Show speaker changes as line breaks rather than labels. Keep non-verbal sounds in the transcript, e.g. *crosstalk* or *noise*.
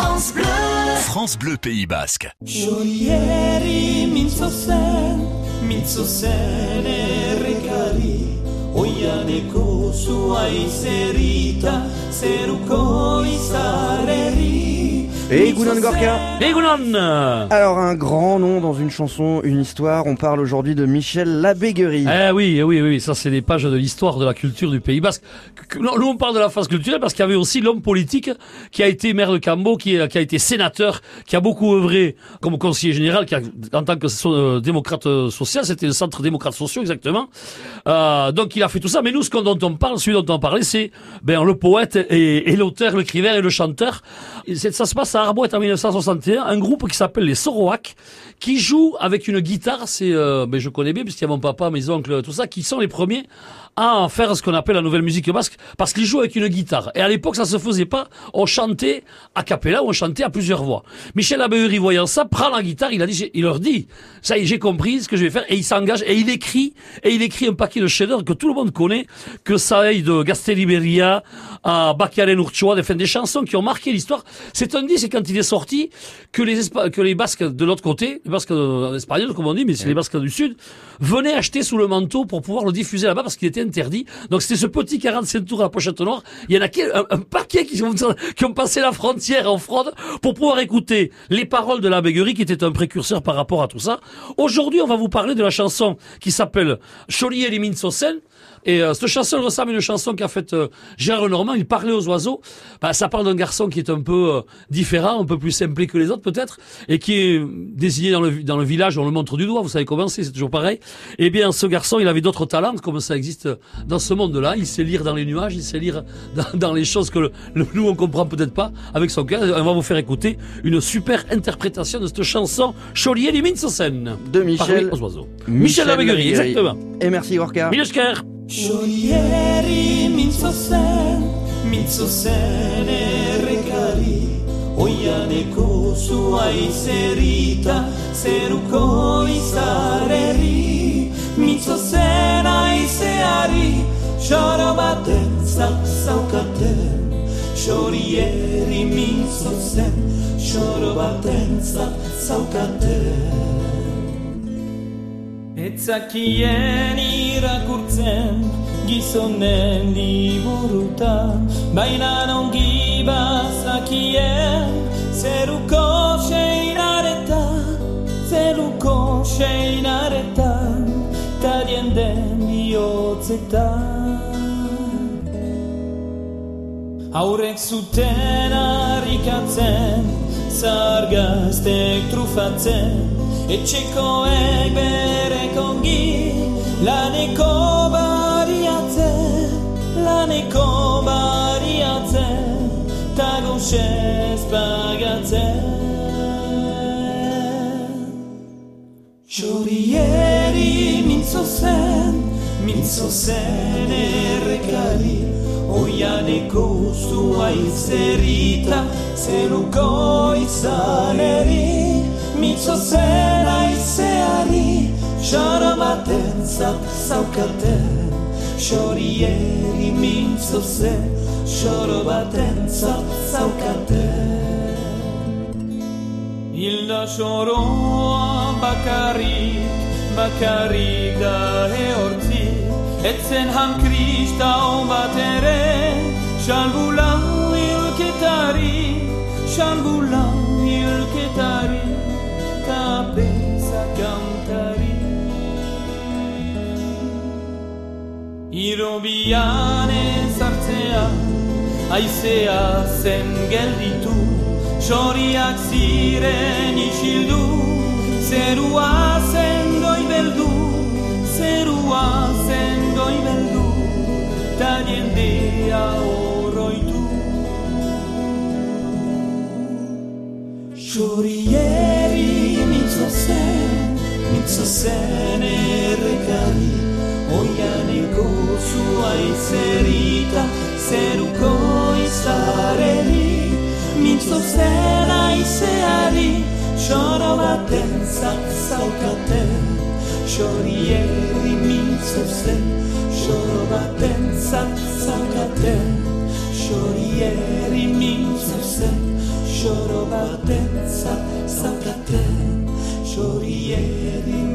France Bleu. France Bleu Pays Basque.
Jolieri mintzo zen, mintzo zen errekari Oianeko zua izerita, zeruko izareri
Et Gorka
Et
Alors un grand nom dans une chanson, une histoire, on parle aujourd'hui de Michel Labéguerie.
Eh oui, eh oui, eh oui, ça c'est des pages de l'histoire de la culture du Pays Basque. Que- que- Nous on parle de la phase culturelle parce qu'il y avait aussi l'homme politique qui a été maire de Cambo, qui, a- qui a été sénateur, qui a beaucoup œuvré comme conseiller général, qui a, en tant que so- euh, démocrate euh, social, c'était le centre démocrate sociaux exactement. Euh, donc il a fait tout ça, mais nous ce qu'on- dont on parle, celui dont on parlait, c'est ben, le poète et, et l'auteur, l'écrivain et le chanteur. Ça se passe à Arbouette en 1961, un groupe qui s'appelle les Soroak, qui joue avec une guitare, c'est, euh, ben, je connais bien puisqu'il y a mon papa, mes oncles, tout ça, qui sont les premiers à faire ce qu'on appelle la nouvelle musique basque, parce qu'ils jouent avec une guitare. Et à l'époque, ça se faisait pas. On chantait a cappella on chantait à plusieurs voix. Michel Abéhury, voyant ça, prend la guitare, il a dit, il leur dit, ça y est, j'ai compris ce que je vais faire, et il s'engage, et il écrit, et il écrit un paquet de chefs-d'œuvre que tout le monde connaît, que ça aille de Gasteliberia à Bacaren Urchoa, des, des chansons qui ont marqué l'histoire. C'est un disque, quand il est sorti, que les, Espa- que les Basques de l'autre côté, les Basques euh, espagnols, comme on dit, mais c'est les Basques du Sud, venaient acheter sous le manteau pour pouvoir le diffuser là-bas parce qu'il était interdit. Donc c'était ce petit 45 tours à la pochette noire. Il y en a un, un paquet qui ont, *laughs* qui ont passé la frontière en fraude pour pouvoir écouter les paroles de la Béguerie qui était un précurseur par rapport à tout ça. Aujourd'hui, on va vous parler de la chanson qui s'appelle Choli et Limine Sosen. Et euh, cette chanson elle ressemble à une chanson qu'a faite euh, Gérard Normand. Il parlait aux oiseaux. Bah, ça parle d'un garçon qui est un peu euh, différent, un peu plus simplé que les autres peut-être, et qui est désigné dans le, dans le village. On le montre du doigt. Vous savez comment c'est, c'est toujours pareil. Eh bien, ce garçon, il avait d'autres talents, comme ça existe dans ce monde-là. Il sait lire dans les nuages, il sait lire dans, dans les choses que le, le- nous on comprend peut-être pas avec son cœur. On va vous faire écouter une super interprétation de cette chanson Cholier Limine Sosen.
De Michel-
aux oiseaux. Michel Labéguerie, exactement.
Et merci.
Milesker.
Jolieri mintzo zen, mintzo zen errekari. Oianeko zua izerita, zeruko izareri Mintzo zen aizeari, xoro baten zaukaten Jolieri mintzo zen, xoro baten zaukaten Etzakien irakurtzen gizonen liburutan Baina ongi bazakien zeruko seinaretan Zeruko seinaretan tarien den bihotzetan. Aurrek zuten harrikatzen, zargaztek trufatzen, etxekoek berek ongi, laneko bariatzen, laneko bariatzen, ta goxez pagatzen. Jorieri mintzo zen, mintzo zen errekari Oianeko zua izerita, zeruko izaneri Mintzo zen aizeari, xoro baten zak zaukaten Jorieri mintzo zen, xoro baten zaukaten Hilda xoroa bakarrik, bakarrik da ehortzi Etzen han kristau bat ere, xalgula hilketari, xalgula Irobian ezartzea, aizea zen gelditu, Xoriak ziren isildu, zerua zen doi beldu, zerua zen doi zua izerita, zeruko izareri, mitzo zen aizeari, xoro baten zak zaukaten, xorieri mitzo zen, xoro baten zak zaukaten, xorieri mitzo zen, Xoro batentzat zaukate. Xorieri mintzo zen